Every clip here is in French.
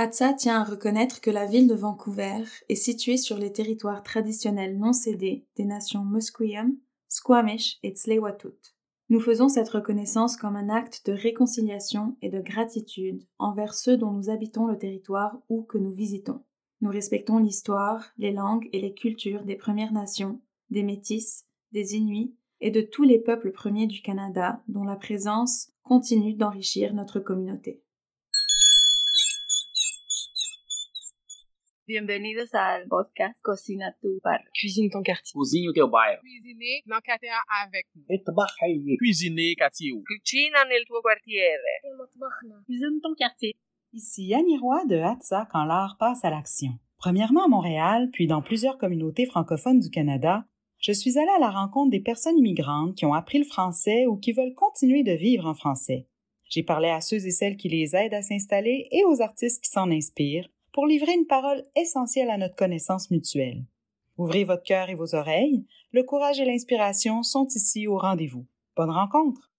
ATSA tient à reconnaître que la ville de Vancouver est située sur les territoires traditionnels non cédés des nations Musqueam, Squamish et Tsleil-Waututh. Nous faisons cette reconnaissance comme un acte de réconciliation et de gratitude envers ceux dont nous habitons le territoire ou que nous visitons. Nous respectons l'histoire, les langues et les cultures des Premières Nations, des Métis, des Inuits et de tous les peuples premiers du Canada dont la présence continue d'enrichir notre communauté. Bienvenidos al podcast Cocina tu bar. Cuisine ton quartier. Cozinha o teu bairro. Cuisiner dans quartier avec nous. Cuisiner quartier. Cucina nel tuo quartiere. Cuisine ton quartier. Ici Annie Roy de Hatsa quand l'art passe à l'action. Premièrement à Montréal, puis dans plusieurs communautés francophones du Canada, je suis allée à la rencontre des personnes immigrantes qui ont appris le français ou qui veulent continuer de vivre en français. J'ai parlé à ceux et celles qui les aident à s'installer et aux artistes qui s'en inspirent pour livrer une parole essentielle à notre connaissance mutuelle. Ouvrez votre cœur et vos oreilles, le courage et l'inspiration sont ici au rendez-vous. Bonne rencontre!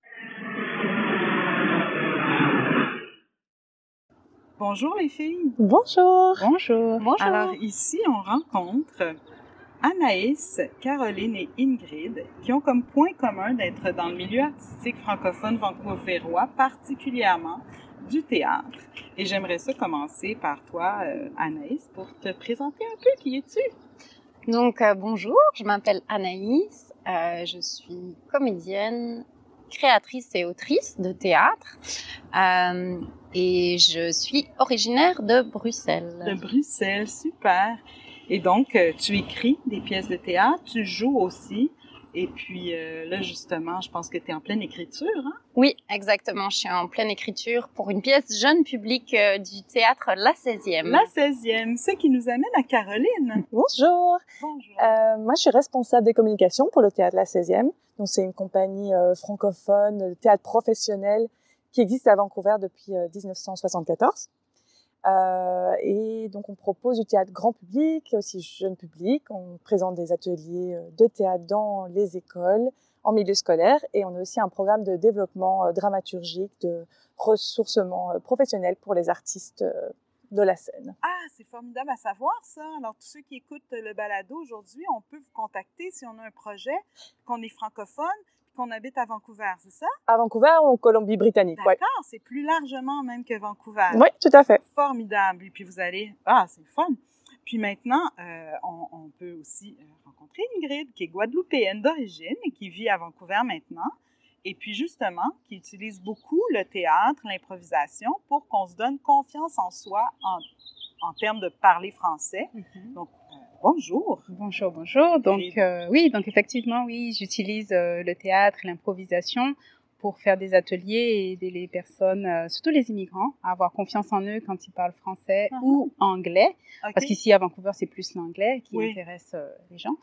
Bonjour les filles. Bonjour. Bonjour. Bonjour. Alors ici, on rencontre Anaïs, Caroline et Ingrid qui ont comme point commun d'être dans le milieu artistique francophone vancouverois, particulièrement du théâtre. Et j'aimerais ça commencer par toi, euh, Anaïs, pour te présenter un peu. Qui es-tu? Donc, euh, bonjour, je m'appelle Anaïs, euh, je suis comédienne, créatrice et autrice de théâtre et je suis originaire de Bruxelles. De Bruxelles, super. Et donc, tu écris des pièces de théâtre, tu joues aussi. Et puis euh, là, justement, je pense que tu es en pleine écriture. Hein? Oui, exactement. Je suis en pleine écriture pour une pièce jeune public euh, du théâtre La 16e. La 16e, ce qui nous amène à Caroline. Bonjour. Bonjour. Euh, moi, je suis responsable des communications pour le théâtre La 16e. Donc, c'est une compagnie euh, francophone de théâtre professionnel qui existe à Vancouver depuis euh, 1974. Euh, et donc, on propose du théâtre grand public et aussi jeune public. On présente des ateliers euh, de théâtre dans les écoles, en milieu scolaire, et on a aussi un programme de développement euh, dramaturgique, de ressourcement professionnel pour les artistes de la scène. Ah, c'est formidable à savoir ça. Alors, tous ceux qui écoutent le balado aujourd'hui, on peut vous contacter si on a un projet, qu'on est francophone, qu'on habite à Vancouver, c'est ça? À Vancouver ou en Colombie-Britannique, D'accord, ouais. c'est plus largement même que Vancouver. Oui, tout à fait. Formidable. Et puis vous allez, ah, c'est fun. Puis maintenant, euh, on, on peut aussi euh, rencontrer Ingrid, qui est guadeloupéenne d'origine et qui vit à Vancouver maintenant. Et puis justement, qui utilise beaucoup le théâtre, l'improvisation pour qu'on se donne confiance en soi en, en termes de parler français. Donc, euh, bonjour. Bonjour, bonjour. Donc, euh, oui, donc effectivement, oui, j'utilise euh, le théâtre l'improvisation pour faire des ateliers et aider les personnes, euh, surtout les immigrants, à avoir confiance en eux quand ils parlent français Uh-huh. ou anglais. OK. Parce qu'ici, à Vancouver, c'est plus l'anglais qui Oui. intéresse euh, les gens.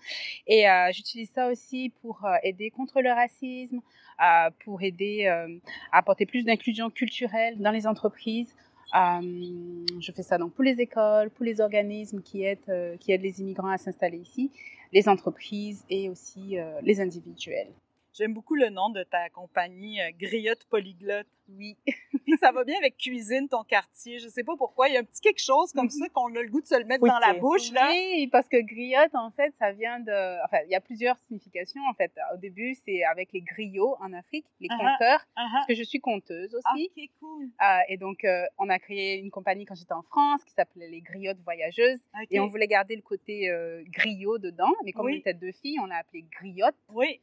Et euh, j'utilise ça aussi pour euh, aider contre le racisme, euh, pour aider euh, à apporter plus d'inclusion culturelle dans les entreprises. Euh, je fais ça donc pour les écoles, pour les organismes qui aident, euh, qui aident les immigrants à s'installer ici, les entreprises et aussi euh, les individuels. J'aime beaucoup le nom de ta compagnie, euh, Griotte Polyglotte. Oui. Puis ça va bien avec cuisine, ton quartier. Je sais pas pourquoi. Il y a un petit quelque chose comme ça qu'on a le goût de se le mettre Oui, dans la bouche, là. Oui, parce que griotte, en fait, ça vient de... Enfin, il y a plusieurs significations, en fait. Au début, c'est avec les griots en Afrique, les Ah ah. conteurs, Uh-huh. parce que je suis conteuse Ah, aussi. ok, cool. Euh, et donc, euh, on a créé une compagnie quand j'étais en France qui s'appelait les Griottes Voyageuses. Et on voulait garder le côté euh, griot dedans. Mais comme Oui. on était deux filles, on l'a appelé griotte. Oui.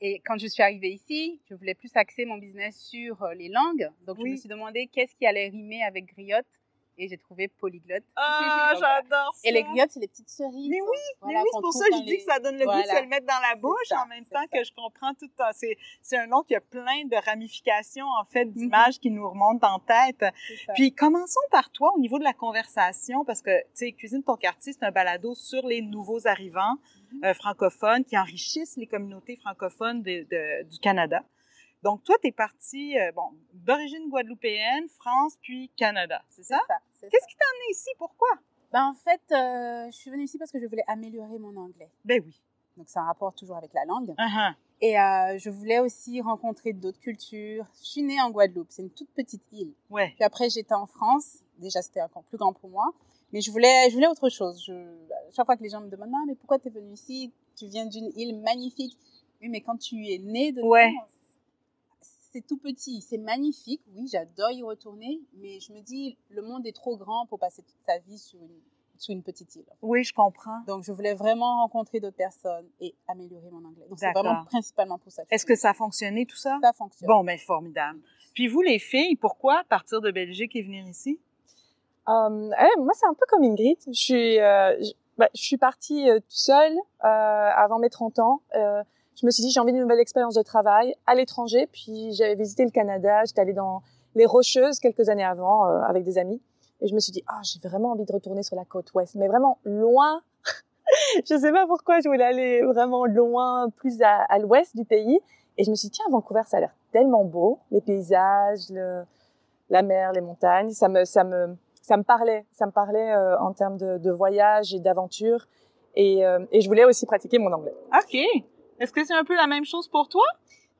Et quand je suis arrivée ici, je voulais plus axer mon business sur euh, les langues. Donc, je me suis demandé qu'est-ce qui allait rimer avec griotte. Et j'ai trouvé polyglotte. Ah, j'adore ça. Et les griottes, c'est les petites cerises. Mais oui, Voilà, Mais oui, c'est pour ça que je dis les- que ça donne le goût de se le mettre dans la bouche ça, en même temps ça. que je comprends tout le temps. C'est, un nom qui a plein de ramifications, en fait, Mhm. d'images qui nous remontent en tête. Puis commençons par toi au niveau de la conversation, parce que, tu sais, Cuisine ton quartier, c'est un balado sur les nouveaux arrivants Mhm. euh, francophones qui enrichissent les communautés francophones de- de- du Canada. Donc, toi, tu es parti, euh, bon, d'origine guadeloupéenne, France, puis Canada, c'est ça? Qu'est-ce qui t'a amené ici? Pourquoi? Ben, en fait, euh, je suis venue ici parce que je voulais améliorer mon anglais. Ben oui. Donc, c'est un rapport toujours avec la langue. Uh-huh. Et euh, je voulais aussi rencontrer d'autres cultures. Je suis née en Guadeloupe, c'est une toute petite île. Ouais. Puis après, j'étais en France. Déjà, c'était encore plus grand pour moi. Mais je voulais, je voulais autre chose. Je, chaque fois que les gens me demandent, ah, mais pourquoi tu es venue ici? Tu viens d'une île magnifique. Oui, mais quand tu es né dedans, Ouais. C'est tout petit. C'est magnifique. Oui, j'adore y retourner. Mais je me dis, le monde est trop grand pour passer toute sa vie sur une, sur une petite île. Oui, je comprends. Donc, je voulais vraiment rencontrer d'autres personnes et améliorer mon anglais. Donc, c'est vraiment principalement pour ça. Est-ce que ça a fonctionné, tout ça? ça fonctionne Bon, ben formidable. Puis vous, les filles, pourquoi partir de Belgique et venir ici? Euh, eh, moi, c'est un peu comme Ingrid. Je suis, euh, je, bah, je suis partie euh, toute seule euh, avant mes 30 ans. Je me suis dit, j'ai envie d'une nouvelle expérience de travail à l'étranger. Puis j'avais visité le Canada. J'étais allée dans les Rocheuses quelques années avant euh, avec des amis. Et je me suis dit, ah, j'ai vraiment envie de retourner sur la côte ouest, mais vraiment loin. je sais pas pourquoi je voulais aller vraiment loin, plus à, à l'ouest du pays. Et je me suis dit, tiens, Vancouver, ça a l'air tellement beau, les paysages, le, la mer, les montagnes. Ça me, ça me, ça me parlait, ça me parlait euh, en termes de, de voyage et d'aventure. Et, euh, et je voulais aussi pratiquer mon anglais. OK. Est-ce que c'est un peu la même chose pour toi?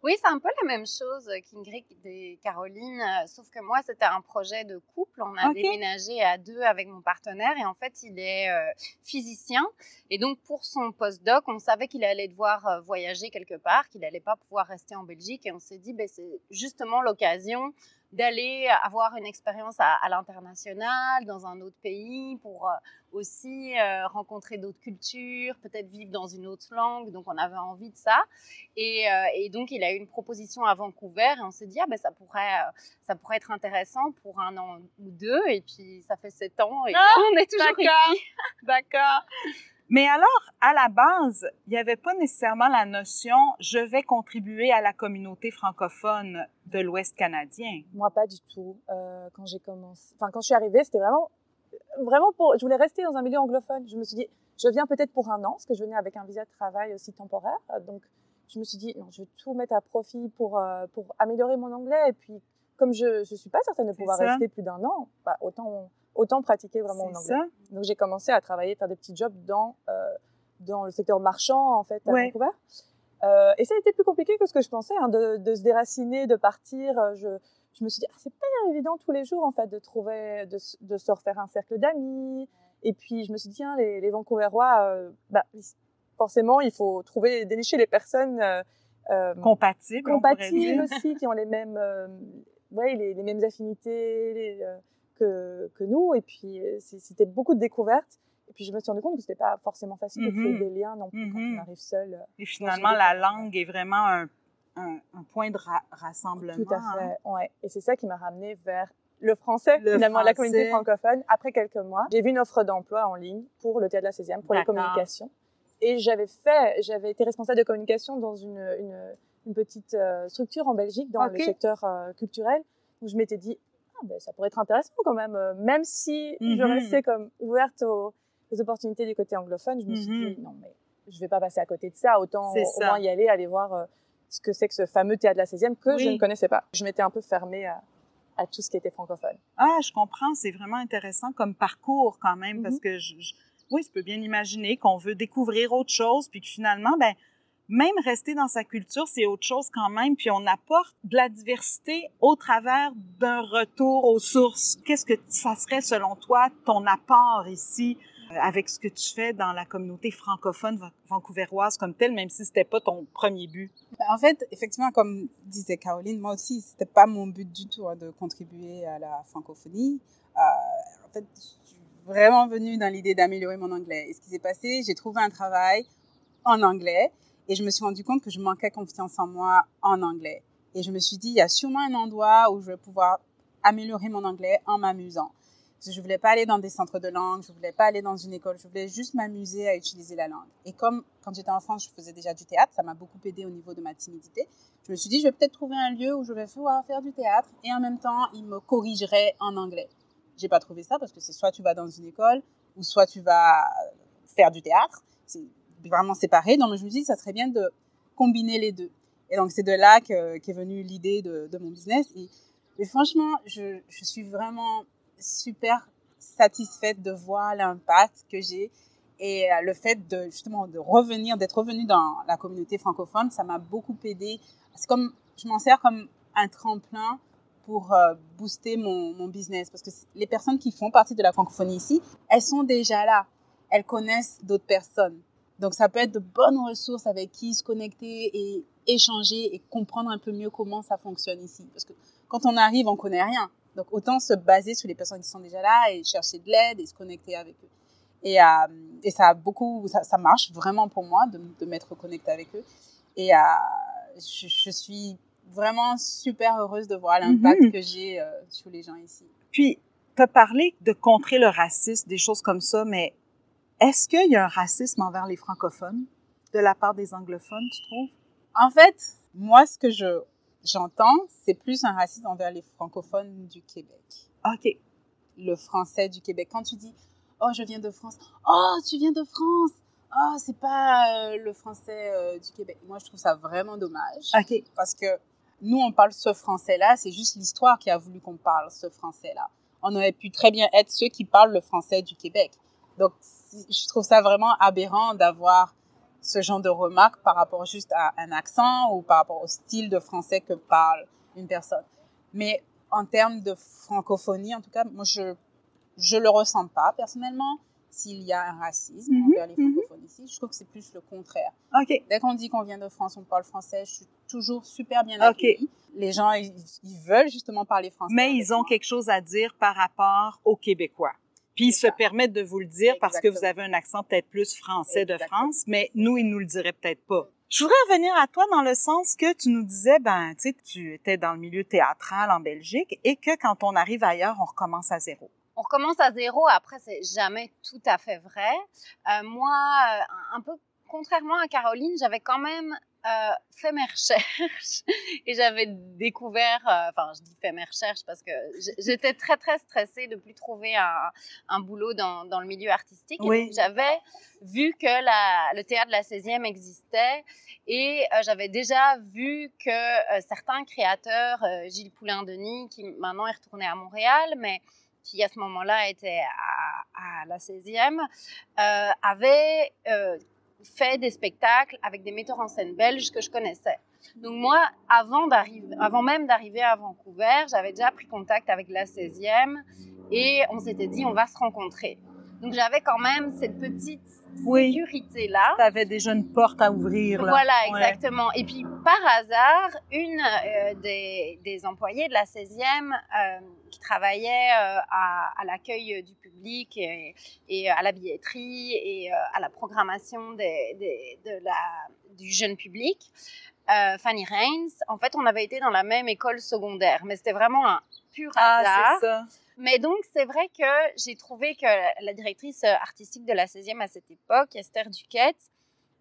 Oui, c'est un peu la même chose qu'Ingrid et Caroline, euh, sauf que moi, c'était un projet de couple. On a déménagé à deux avec mon partenaire et en fait, il est euh, physicien. Et donc, pour son postdoc, on savait qu'il allait devoir euh, voyager quelque part, qu'il n'allait pas pouvoir rester en Belgique. Et on s'est dit, ben, c'est justement l'occasion d'aller avoir une expérience à, à l'international, dans un autre pays, pour euh, aussi euh, rencontrer d'autres cultures, peut-être vivre dans une autre langue. Donc, on avait envie de ça. Et, euh, et donc, il a eu une proposition à Vancouver et on s'est dit, ah, ben, ça, pourrait, ça pourrait être intéressant pour un an ou deux. Et puis, ça fait sept ans et Ah, on est toujours ici. D'accord. Mais alors, à la base, il n'y avait pas nécessairement la notion je vais contribuer à la communauté francophone de l'Ouest canadien. Moi, pas du tout. Euh, quand j'ai commencé, enfin, quand je suis arrivée, c'était vraiment, vraiment pour, je voulais rester dans un milieu anglophone. Je me suis dit, je viens peut-être pour un an, parce que je venais avec un visa de travail aussi temporaire. Donc, je me suis dit, non, je vais tout mettre à profit pour, euh, pour améliorer mon anglais. Et puis, comme je, je suis pas certaine de pouvoir ça. rester plus d'un an, bah, autant, autant pratiquer vraiment mon anglais. ça? Donc, j'ai commencé à travailler, faire des petits jobs dans, euh, dans le secteur marchand, en fait, à Ouais. Vancouver. Euh, et ça a été plus compliqué que ce que je pensais, hein, de, de se déraciner, de partir. Je, je me suis dit, ah, c'est pas évident tous les jours, en fait, de trouver, de, se refaire un cercle d'amis. Et puis, je me suis dit, tiens, les, les Vancouverois, euh, bah, forcément, il faut trouver, dénicher les personnes euh, compatibles dire. aussi, qui ont les mêmes, ouais, les, les mêmes affinités les, que, que nous. Et puis, euh, c'était beaucoup de découvertes. Et puis, je me suis rendu compte que c'était pas forcément facile de créer Mhm. des liens non plus quand Mhm. on arrive seul. euh, Et finalement, la langue est vraiment un, un, un point de ra- rassemblement. Tout à hein. fait, ouais. Et c'est ça qui m'a ramené vers le français, Le finalement, la communauté francophone. Après quelques mois, j'ai vu une offre d'emploi en ligne pour le théâtre de la 16e, pour les communications. Et j'avais fait, j'avais été responsable de communication dans une, une, une petite euh, structure en Belgique, dans le secteur euh, culturel, où je m'étais dit, ben, ça pourrait être intéressant quand même, euh, même si je Mhm. restais comme ouverte aux, aux opportunités du côté anglophone, je me suis Mhm. dit, non, mais je vais pas passer à côté de ça, autant au moins y aller, aller voir euh, ce que c'est que ce fameux théâtre de la 16e que je ne connaissais pas. Je m'étais un peu fermée à, à tout ce qui était francophone. Ah, je comprends. C'est vraiment intéressant comme parcours quand même, parce Mhm. que je, je- oui, je peux bien imaginer qu'on veut découvrir autre chose, puis que finalement, ben, même rester dans sa culture, c'est autre chose quand même, puis on apporte de la diversité au travers d'un retour aux sources. Qu'est-ce que ça serait, selon toi, ton apport ici euh, avec ce que tu fais dans la communauté francophone van- vancouveroise comme telle, même si c'était pas ton premier but? Ben, en fait, effectivement, comme disait Caroline, moi aussi, c'était pas mon but du tout hein, de contribuer à la francophonie. Euh, en fait, je suis vraiment venue dans l'idée d'améliorer mon anglais. Et ce qui s'est passé, j'ai trouvé un travail en anglais et je me suis rendu compte que je manquais confiance en moi en anglais. Et je me suis dit, il y a sûrement un endroit où je vais pouvoir améliorer mon anglais en m'amusant. Je voulais pas aller dans des centres de langue, je voulais pas aller dans une école, je voulais juste m'amuser à utiliser la langue. Et comme quand j'étais en France, je faisais déjà du théâtre, ça m'a beaucoup aidé au niveau de ma timidité. Je me suis dit, je vais peut-être trouver un lieu où je vais pouvoir faire du théâtre et en même temps, il me corrigerait en anglais. J'ai pas trouvé ça parce que c'est soit tu vas dans une école ou soit tu vas faire du théâtre. Vraiment séparé. Donc je me suis dit, ça serait bien de combiner les deux. Et donc c'est de là que- qu'est venue l'idée de, mon business. Et, franchement, je, suis vraiment super satisfaite de voir l'impact que j'ai Et euh, le fait de justement de revenir, d'être revenu dans la communauté francophone, ça m'a beaucoup aidé. C'est comme, je m'en sers comme un tremplin pour euh, booster mon business. Parce que les personnes qui font partie de la francophonie ici, elles sont déjà là. Elles connaissent d'autres personnes. Donc ça peut être de bonnes ressources avec qui se connecter et échanger et comprendre un peu mieux comment ça fonctionne ici. Parce que quand on arrive, on connaît rien. Donc autant se baser sur les personnes qui sont déjà là et chercher de l'aide et se connecter avec eux. Et, euh, et ça a beaucoup, ça, ça, marche vraiment pour moi de, de m'être connecté avec eux. Et euh, je, je, suis vraiment super heureuse de voir l'impact mm -hmm. que j'ai euh, sur les gens ici. Puis, tu as parlé de contrer le racisme, des choses comme ça, mais est-ce qu'il y a un racisme envers les francophones de la part des anglophones, tu trouves? En fait, moi, ce que je j'entends, c'est plus un racisme envers les francophones du Québec. OK. Le français du Québec. Quand tu dis Oh, je viens de France. Oh, tu viens de France. Oh, c'est pas euh, le français euh, du Québec. Moi, je trouve ça vraiment dommage. OK. Parce que nous, on parle ce français-là. C'est juste l'histoire qui a voulu qu'on parle ce français-là. On aurait pu très bien être ceux qui parlent le français du Québec. Donc, je trouve ça vraiment aberrant d'avoir ce genre de remarques par rapport juste à un accent ou par rapport au style de français que parle une personne. Mais en termes de francophonie, en tout cas, moi, je je le ressens pas personnellement s'il y a un racisme Mhm, envers les francophones ici. Je trouve que c'est plus le contraire. Dès qu'on dit qu'on vient de France, on parle français, je suis toujours super bien accueillie. Les gens, ils, ils veulent justement parler français. Mais ils ont quelque chose à dire par rapport aux Québécois. Puis ils se permettent de vous le dire parce que vous avez un accent peut-être plus français de. France, mais nous, ils nous le diraient peut-être pas. Je voudrais revenir à toi dans le sens que tu nous disais, ben, tu sais, tu étais dans le milieu théâtral en Belgique et que quand on arrive ailleurs, on recommence à zéro. on recommence à zéro. Après, c'est jamais tout à fait vrai. Euh, moi, euh, un peu contrairement à Caroline, j'avais quand même euh, fait mes recherches et j'avais découvert, euh, enfin, je dis fait mes recherches parce que j'étais très très stressée de plus trouver un, un boulot dans, dans, le milieu artistique. Oui. J'avais vu que la, le théâtre de la 16e existait et euh, j'avais déjà vu que euh, certains créateurs, Gilles Poulain-Denis, qui maintenant est retourné à Montréal, mais qui à ce moment-là était à, à la 16e, euh, avait fait des spectacles avec des metteurs en scène belges que je connaissais. Donc moi, avant, avant même d'arriver à Vancouver, j'avais déjà pris contact avec la 16e et on s'était dit on va se rencontrer. Donc j'avais quand même cette petite Oui. sécurité-là. Tu avais déjà une porte à ouvrir, là. Voilà, Ouais. exactement. Et puis, par hasard, une euh, des, des employées de la 16e euh, qui travaillait euh, à, à l'accueil du public et, et à la billetterie et à la programmation des, des, de la, du jeune public, euh, Fanny Reigns, en fait, on avait été dans la même école secondaire, mais c'était vraiment un pur Ah, hasard. c'est ça. Mais donc, c'est vrai que j'ai trouvé que la directrice artistique de la 16e à cette époque, Esther Duquette,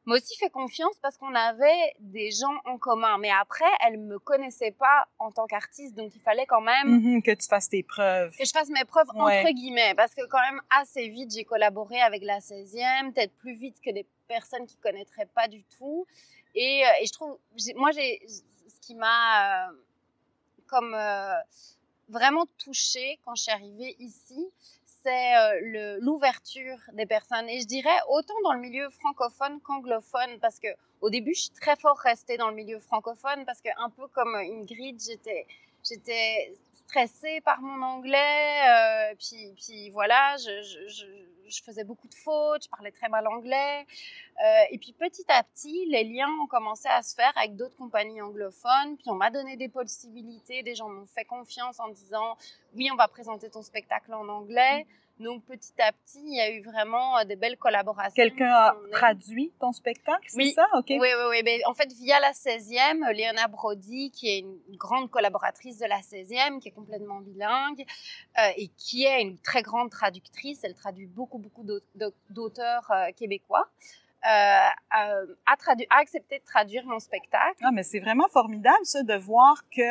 m'a aussi fait confiance parce qu'on avait des gens en commun. Mais après, elle me connaissait pas en tant qu'artiste, donc il fallait quand même Mhm, que tu fasses tes preuves. que je fasse mes preuves Ouais. entre guillemets. Parce que quand même, assez vite, j'ai collaboré avec la 16e, peut-être plus vite que des personnes qui connaîtraient pas du tout. Et, euh, et je trouve, moi, j'ai, ce qui m'a euh, comme euh, vraiment touchée quand je suis arrivée ici, c'est l'ouverture des personnes. Et je dirais autant dans le milieu francophone qu'anglophone, parce que au début, je suis très fort restée dans le milieu francophone, parce que un peu comme Ingrid, j'étais, stressée par mon anglais, puis, puis voilà, je, je faisais beaucoup de fautes, je parlais très mal anglais. Euh, et puis petit à petit, les liens ont commencé à se faire avec d'autres compagnies anglophones, puis on m'a donné des possibilités, des gens m'ont fait confiance en disant oui, on va présenter ton spectacle en anglais. Donc petit à petit, il y a eu vraiment euh, des belles collaborations. Quelqu'un a traduit ton spectacle, c'est Oui. ça? OK. Oui, oui, oui. Mais en fait, via la 16e, Léona Brody, qui est une grande collaboratrice de la 16e, qui est complètement bilingue euh, et qui est une très grande traductrice, elle traduit beaucoup, beaucoup d'aut- d'aut- d'auteurs euh, québécois, euh, a, a accepté de traduire mon spectacle. Ah, mais c'est vraiment formidable, ça, de voir que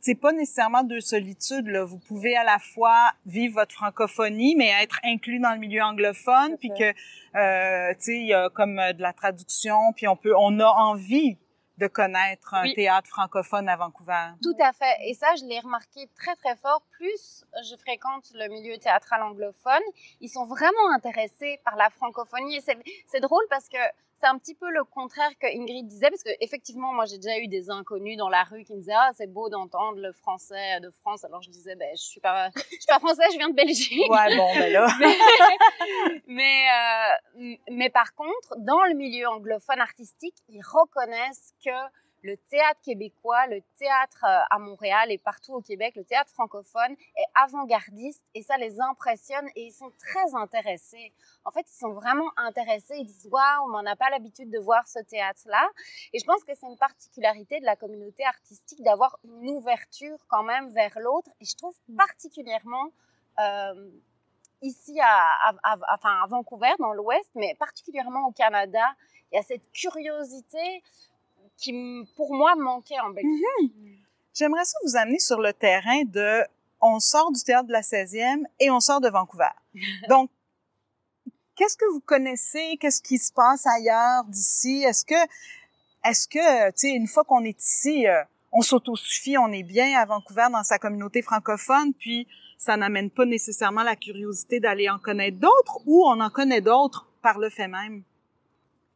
c'est pas nécessairement deux solitudes, là. Vous pouvez à la fois vivre votre francophonie, mais être inclus dans le milieu anglophone, puis que, euh, tu sais, il y a comme euh, de la traduction, puis on peut, on a envie de connaître un Oui. théâtre francophone à Vancouver. Tout à fait. Et ça, je l'ai remarqué très très fort. Plus je fréquente le milieu théâtral anglophone, ils sont vraiment intéressés par la francophonie. Et c'est, c'est drôle parce que c'est un petit peu le contraire que Ingrid disait, parce que effectivement, moi, j'ai déjà eu des inconnus dans la rue qui me disaient ah c'est beau d'entendre le français de France. Alors je disais ben je suis pas, je suis pas français, je viens de Belgique. Ouais, bon, ben là. mais, euh, mais par contre, dans le milieu anglophone artistique, ils reconnaissent que le théâtre québécois, le théâtre euh, à Montréal et partout au Québec, le théâtre francophone est avant-gardiste et ça les impressionne et ils sont très intéressés. En fait, ils sont vraiment intéressés. Ils disent waouh, on n'a pas l'habitude de voir ce théâtre-là. Et je pense que c'est une particularité de la communauté artistique d'avoir une ouverture quand même vers l'autre. Et je trouve particulièrement euh, ici à, à, à, enfin à Vancouver, dans l'Ouest, mais particulièrement au Canada, il y a cette curiosité qui, pour moi, manquait en Belgique. Mm -hmm. J'aimerais ça vous amener sur le terrain de on sort du théâtre de la 16e et on sort de Vancouver. Donc, qu'est-ce que vous connaissez? Qu'est-ce qui se passe ailleurs d'ici? Est-ce que, est-ce que, tu sais, une fois qu'on est ici, euh, on s'autosuffit, on est bien à Vancouver dans sa communauté francophone, puis ça n'amène pas nécessairement la curiosité d'aller en connaître d'autres ou on en connaît d'autres par le fait même?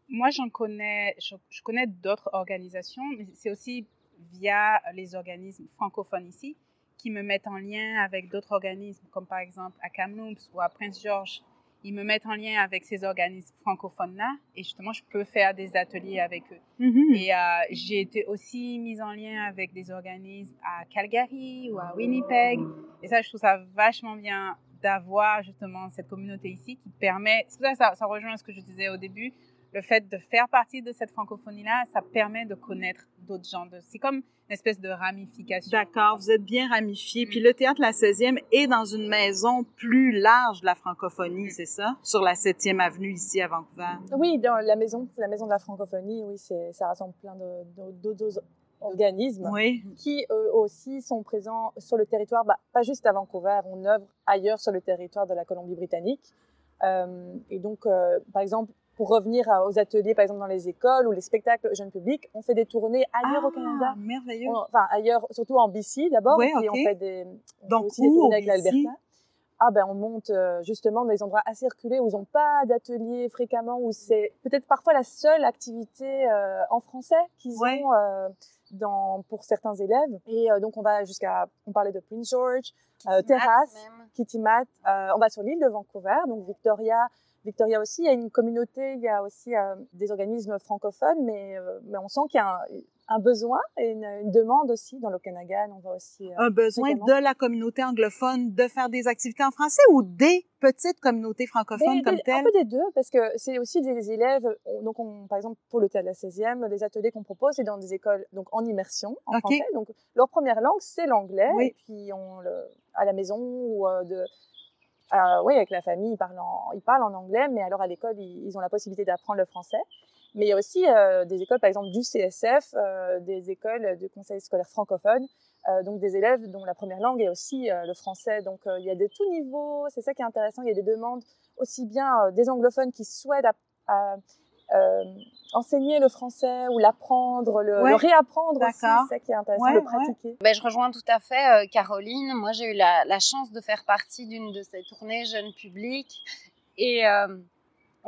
Moi, j'en connais, je, je connais d'autres organisations, mais c'est aussi via les organismes francophones ici qui me mettent en lien avec d'autres organismes, comme par exemple à Kamloops ou à Prince George. Ils me mettent en lien avec ces organismes francophones-là et justement, je peux faire des ateliers avec eux. Mm -hmm. Et euh, j'ai été aussi mise en lien avec des organismes à Calgary ou à Winnipeg. Et ça, je trouve ça vachement bien d'avoir justement cette communauté ici qui permet, c'est ça, ça, ça rejoint ce que je disais au début, le fait de faire partie de cette francophonie-là, ça permet de connaître d'autres gens. C'est comme une espèce de ramification. D'accord, vous êtes bien ramifié. Mm. Puis le théâtre La 16e est dans une maison plus large de la francophonie, mm. c'est ça? Sur la 7e avenue ici à Vancouver. Oui, dans la maison, la maison de la francophonie, oui, ça rassemble plein d'autres organismes oui. qui eux aussi sont présents sur le territoire, bah, pas juste à Vancouver, on œuvre ailleurs sur le territoire de la Colombie-Britannique. Euh, et donc, euh, par exemple, pour revenir aux ateliers, par exemple dans les écoles ou les spectacles jeunes publics, on fait des tournées ailleurs ah, au Canada. Merveilleux. On, enfin, ailleurs, surtout en BC d'abord, ouais, okay. on fait des, on fait aussi des tournées avec l'Alberta. Ah ben on monte euh, justement dans des endroits assez reculés où ils n'ont pas d'ateliers fréquemment, où c'est peut-être parfois la seule activité euh, en français qu'ils ouais. ont euh, dans, pour certains élèves. Et euh, donc on va jusqu'à, on parlait de Prince George, Terrasse, Kitty Mat. on va sur l'île de Vancouver, donc Victoria, Victoria aussi, il y a une communauté, il y a aussi euh, des organismes francophones, mais, euh, mais on sent qu'il y a un, un besoin et une, une, demande aussi dans l'Okanagan. On va aussi euh, un besoin de la communauté anglophone de faire des activités en français ou des petites communautés francophones des, comme des, telles? Un peu des deux, parce que c'est aussi des élèves. Donc, on, par exemple, pour le théâtre de la 16e, les ateliers qu'on propose, c'est dans des écoles donc en immersion en okay. français. Donc, leur première langue c'est l'anglais, oui. et puis on le, à la maison ou de euh, oui, avec la famille, ils parlent, en, ils parlent en anglais, mais alors à l'école, ils, ont la possibilité d'apprendre le français. Mais il y a aussi euh, des écoles, par exemple, du CSF, euh, des écoles du Conseil scolaire francophone, donc des élèves dont la première langue est aussi le français. Donc il y a de tout niveau, c'est ça qui est intéressant, il y a des demandes aussi bien des anglophones qui souhaitent à, à, enseigner le français ou l'apprendre, le, ouais. le, réapprendre aussi, c'est ça qui est intéressant, ouais, le pratiquer. Ouais. Ben, je rejoins tout à fait euh, Caroline. Moi, j'ai eu la, la, chance de faire partie d'une de ces tournées jeunes publics et, euh,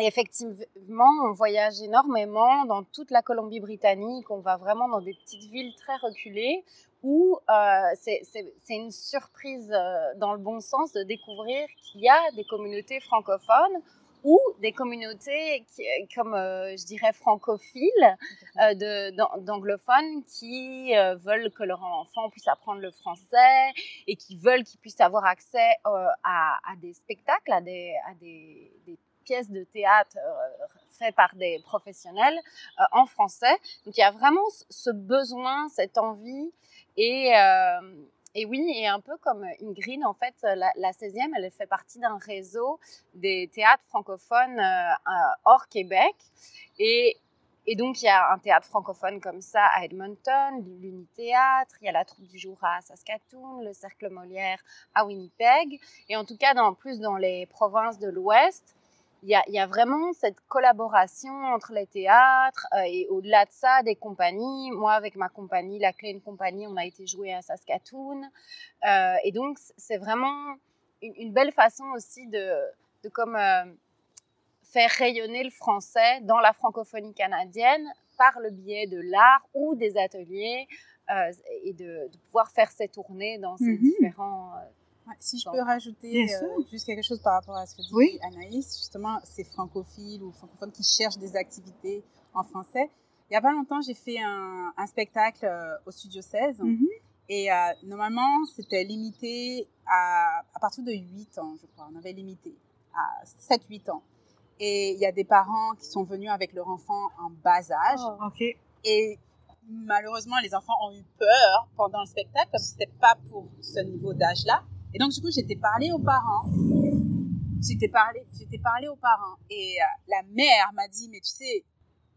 et, effectivement, on voyage énormément dans toute la Colombie-Britannique. On va vraiment dans des petites villes très reculées où euh, c'est une surprise euh, dans le bon sens de découvrir qu'il y a des communautés francophones ou des communautés qui, comme euh, je dirais francophiles euh, d'anglophones qui euh, veulent que leur enfant puisse apprendre le français et qui veulent qu'ils puissent avoir accès euh, à, à, des spectacles, à des, à des, des pièces de théâtre euh, faites par des professionnels euh, en français. Donc il y a vraiment ce besoin, cette envie et et oui, et un peu comme Ingrid, en fait, la, la 16e, elle fait partie d'un réseau des théâtres francophones euh, hors Québec. Et, donc, il y a un théâtre francophone comme ça à Edmonton, l'Unithéâtre, il y a la Troupe du Jour à Saskatoon, le Cercle Molière à Winnipeg. Et en tout cas, dans, plus dans les provinces de l'Ouest, il y a, y a, vraiment cette collaboration entre les théâtres euh, et au-delà de ça, des compagnies. Moi, avec ma compagnie, la Klein Compagnie, on a été joué à Saskatoon. Euh, et donc, c'est vraiment une, une, belle façon aussi de, de comme, euh, faire rayonner le français dans la francophonie canadienne par le biais de l'art ou des ateliers et de, de, pouvoir faire ces tournées dans ces Mhm. mm si je peux rajouter euh, juste quelque chose par rapport à ce que dit Oui. Anaïs, justement, ces francophiles ou francophones qui cherchent des activités en français. Il n'y a pas longtemps, j'ai fait un, un spectacle euh, au Studio 16 Mhm. et euh, normalement, c'était limité à, à partir de 8 ans, je crois. On avait limité à 7-8 ans. Et il y a des parents qui sont venus avec leur enfant en bas âge. Oh. Et malheureusement, les enfants ont eu peur pendant le spectacle parce que c'était pas pour ce niveau d'âge-là. Et donc, du coup, j'étais parlé aux parents. J'étais parlé, j'étais parlé aux parents. Et euh, la mère m'a dit, mais tu sais,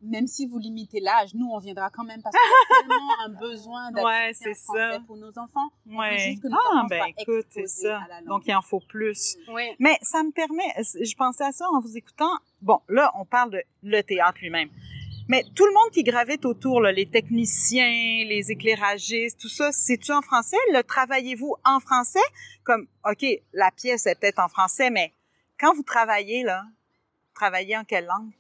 même si vous limitez l'âge, nous, on viendra quand même parce y a tellement un besoin Ouais, d'activité en français ça. pour nos enfants. Ouais. juste que nos Ah, enfants ben écoute, c'est ça. Donc, il en faut plus. Oui. Mais ça me permet, je pensais à ça en vous écoutant. Bon, là, on parle de le théâtre lui-même. Mais tout le monde qui gravite autour, les techniciens, les éclairagistes, tout ça, c'est-tu en français? Le travaillez-vous en français? Comme, OK, la pièce est peut-être en français, mais quand vous travaillez, là, travaillez en quelle langue?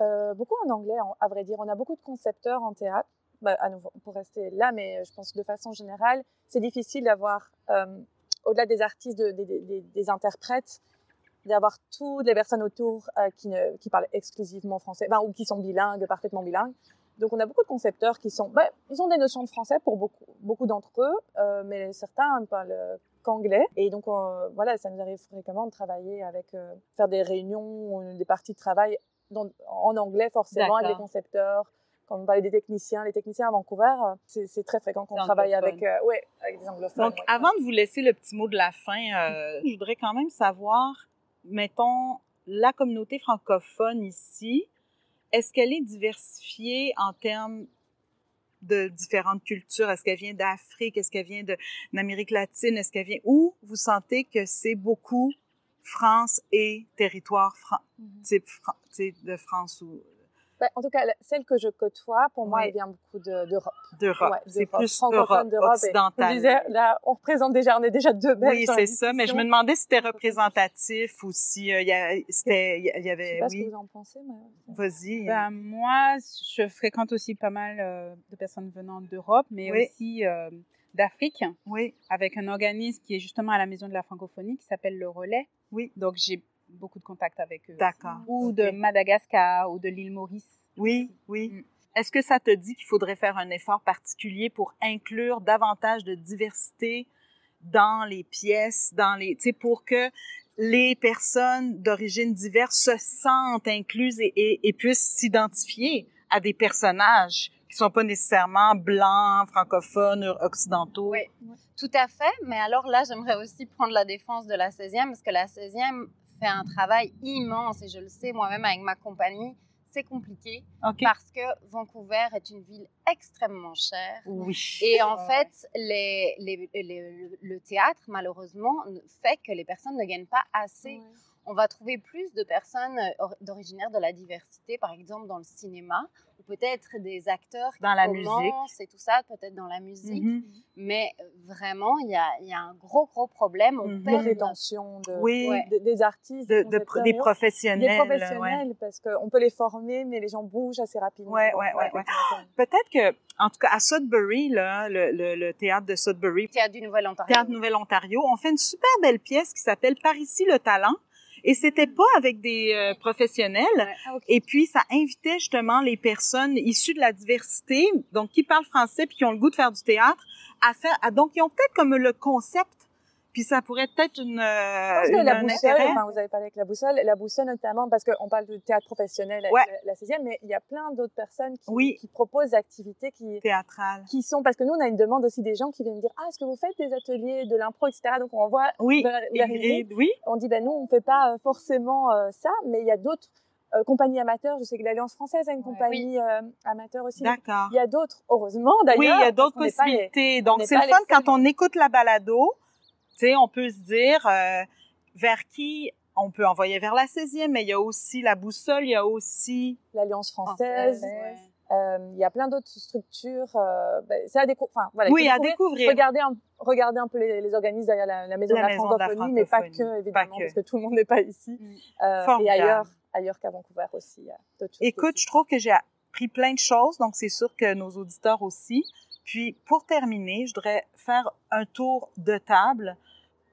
Euh, beaucoup en anglais, à vrai dire. On a beaucoup de concepteurs en théâtre, bah, à nouveau, pour rester là, mais je pense que de façon générale, c'est difficile d'avoir, euh, au-delà des artistes, de- des- des- des interprètes, d'avoir toutes les personnes autour euh, qui, ne, qui parlent exclusivement français, ben, ou qui sont bilingues, parfaitement bilingues. Donc on a beaucoup de concepteurs qui sont, ben, ils ont des notions de français pour beaucoup, beaucoup d'entre eux, euh, mais certains ne parlent qu'anglais. Et donc voilà, ça nous arrive fréquemment de travailler avec, euh, faire des réunions, ou des parties de travail dans- en anglais forcément avec les concepteurs. Quand on parlait des techniciens, les techniciens à Vancouver, c'est très fréquent qu'on travaille avec, euh, ouais, avec des anglophones. Donc, ouais. avant de vous laisser le petit mot de la fin, euh, je voudrais quand même savoir, mettons, la communauté francophone ici, est-ce qu'elle est diversifiée en termes de différentes cultures? Est-ce qu'elle vient d'Afrique? Est-ce qu'elle vient d'Amérique latine? Est-ce qu'elle vient... Ou vous sentez que c'est beaucoup France et territoire fran- Mhm. type Fran- de France ou Ben, en tout cas, celle que je côtoie, pour moi, Oui. elle vient beaucoup de- d'Europe. d'Europe? Ouais, c'est plus francophone Europe, d'Europe. Là, on représente déjà, on est déjà deux Belges Oui, c'est ça, mais je me demandais si c'était représentatif ou si euh, il y, a- c'était- il y Je sais avait... pas ce que Oui, vous en pensez, mais... vas-y. Ben, moi, je fréquente aussi pas mal euh, de personnes venant d'Europe, mais Oui. aussi euh, d'Afrique, Oui, avec un organisme qui est justement à la Maison de la Francophonie qui s'appelle Le Relais. Oui. Donc, j'ai beaucoup de contacts avec eux. d'accord. Ou de Madagascar ou de l'île Maurice. Oui, oui. Mm. Est-ce que ça te dit qu'il faudrait faire un effort particulier pour inclure davantage de diversité dans les pièces, dans les, tu sais, pour que les personnes d'origine diverse se sentent incluses et, et, et puissent s'identifier à des personnages qui sont pas nécessairement blancs, francophones, occidentaux? Oui. Tout à fait, mais alors là, j'aimerais aussi prendre la défense de la 16e, parce que la 16e fait un travail immense, et je le sais moi-même avec ma compagnie, c'est compliqué, parce que Vancouver est une ville extrêmement chère. Oui. Et en fait, les, les- les- le théâtre, malheureusement, fait que les personnes ne gagnent pas assez. On va trouver plus de personnes euh, or- d'originaires de la diversité, par exemple dans le cinéma, peut-être des acteurs qui Dans la musique. commencent et tout ça, peut-être dans la musique. Mhm. Mais euh, vraiment, il y a, il y a un gros, gros problème. On Mhm. de perd rétention de, Oui. Ouais. de- des artistes, De, des, de- concepteurs, des des professionnels. professionnels, parce qu'on peut les former, mais les gens bougent assez rapidement. Ouais, ouais, ouais. Peut-être que, en tout cas, à Sudbury, là, le, le, le théâtre de Sudbury, Théâtre du Nouvel-Ontario. Théâtre Nouvelle-Ontario, on fait une super belle pièce qui s'appelle Par ici le talent. Et c'était pas avec des euh, professionnels. Ouais. Ah. Et puis, ça invitait justement les personnes issues de la diversité, donc qui parlent français puis qui ont le goût de faire du théâtre, à faire, à, donc ils ont peut-être comme le concept, puis ça pourrait être une, euh, Je pense que une- la boussole, enfin, vous avez parlé avec la boussole, la boussole notamment, parce qu'on parle de théâtre professionnel avec Ouais. la, la 16e, mais il y a plein d'autres personnes qui, Oui. qui proposent des activités qui, théâtral. qui sont, parce que nous, on a une demande aussi des gens qui viennent dire, ah, est-ce que vous faites des ateliers de l'impro, etc. Donc, on voit Oui, vers, vers oui. on dit, ben nous, on fait pas euh, forcément euh, ça, mais il y a d'autres euh, compagnies amateurs. Je sais que l'Alliance française a une Ouais. compagnie euh, amateur aussi. D'accord. Il y a d'autres, heureusement d'ailleurs. Oui, il y a d'autres pas les- possibilités. Donc, c'est le fun quand on écoute la balado, tu sais, on peut se dire euh, vers qui on peut envoyer vers la 16e, mais il y a aussi la boussole, il y a aussi L'Alliance française. Euh, il y a plein d'autres structures. Euh, ben, c'est à découvrir. Enfin, voilà, il oui à découvrir. Regardez un, regardez un peu les, les organismes derrière la, la maison, La de, la maison de la francophonie, mais pas que, évidemment, pas que. parce que tout le monde n'est pas ici. Mm. Euh, et ailleurs, ailleurs qu'à Vancouver aussi. Écoute, je trouve que j'ai appris plein de choses, donc c'est sûr que nos auditeurs aussi. Puis pour terminer, je voudrais faire un tour de table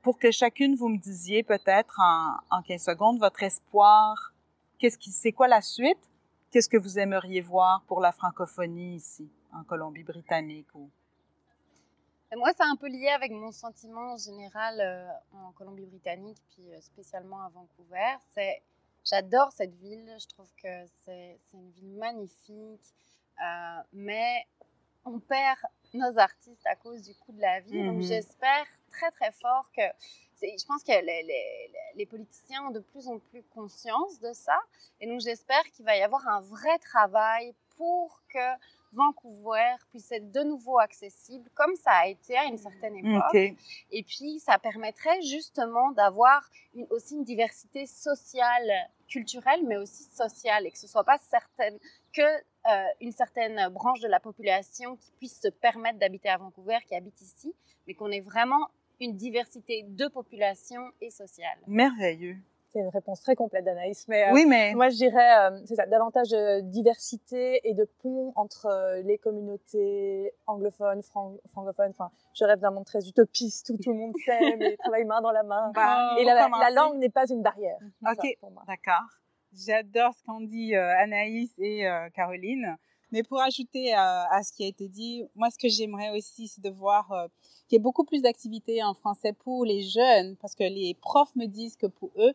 pour que chacune vous me disiez peut-être en, en 15 secondes votre espoir. Qu'est-ce qui, c'est quoi la suite? Qu'est-ce que vous aimeriez voir pour la francophonie ici, en Colombie-Britannique Et moi, c'est un peu lié avec mon sentiment général euh, en Colombie-Britannique, puis euh, spécialement à Vancouver. C'est, j'adore cette ville. Je trouve que c'est, une ville magnifique, euh, mais on perd nos artistes à cause du coût de la vie. Donc, Mhm. j'espère très très fort que, je pense que les, les, les politiciens ont de plus en plus conscience de ça, et donc j'espère qu'il va y avoir un vrai travail pour que Vancouver puisse être de nouveau accessible, comme ça a été à une certaine époque. OK. Et puis, ça permettrait justement d'avoir aussi une diversité sociale, culturelle, mais aussi sociale, et que ce soit pas certaine, que euh, une certaine branche de la population qui puisse se permettre d'habiter à Vancouver, qui habite ici, mais qu'on ait vraiment une diversité de population et sociale. Merveilleux. C'est une réponse très complète d'Anaïs. Mais euh, Oui, mais moi, je dirais, euh, c'est ça, davantage de diversité et de pont entre euh, les communautés anglophones, fran- francophones. Enfin, je rêve d'un monde très utopiste où tout le monde s'aime et travaille main dans la main. bah, et la, langue n'est pas une barrière. OK. Pour moi. D'accord. J'adore ce qu'ont dit euh, Anaïs et euh, Caroline. Mais pour ajouter à, à ce qui a été dit, moi, ce que j'aimerais aussi, c'est de voir euh, qu'il y ait beaucoup plus d'activités en français pour les jeunes, parce que les profs me disent que pour eux,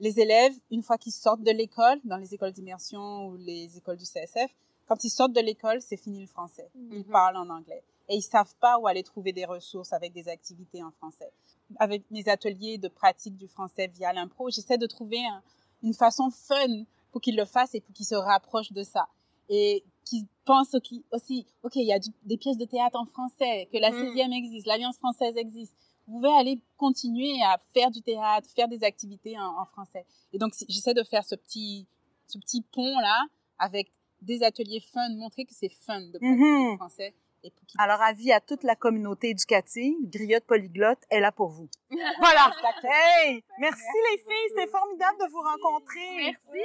les élèves, une fois qu'ils sortent de l'école, dans les écoles d'immersion ou les écoles du CSF, quand ils sortent de l'école, c'est fini le français. Ils Mhm. parlent en anglais. Et ils savent pas où aller trouver des ressources avec des activités en français. Avec mes ateliers de pratique du français via l'impro, j'essaie de trouver un- une façon fun pour qu'ils le fassent et pour qu'ils se rapprochent de ça. Et qu'ils pensent aussi, OK, il y a du- des pièces de théâtre en français, que la Mm. 16e existe, l'Alliance française existe. Vous pouvez aller continuer à faire du théâtre, faire des activités en, en français. Et donc, si- j'essaie de faire ce petit, ce petit pont-là avec des ateliers fun, montrer que c'est fun de pratiquer le français. Et Alors, avis à toute la communauté éducative, Griotte Polyglotte est là pour vous. voilà. Hey! Merci les filles, c'était formidable de vous rencontrer. Merci.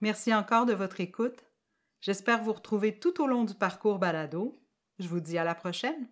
Merci encore de votre écoute. J'espère vous retrouver tout au long du parcours balado. Je vous dis à la prochaine.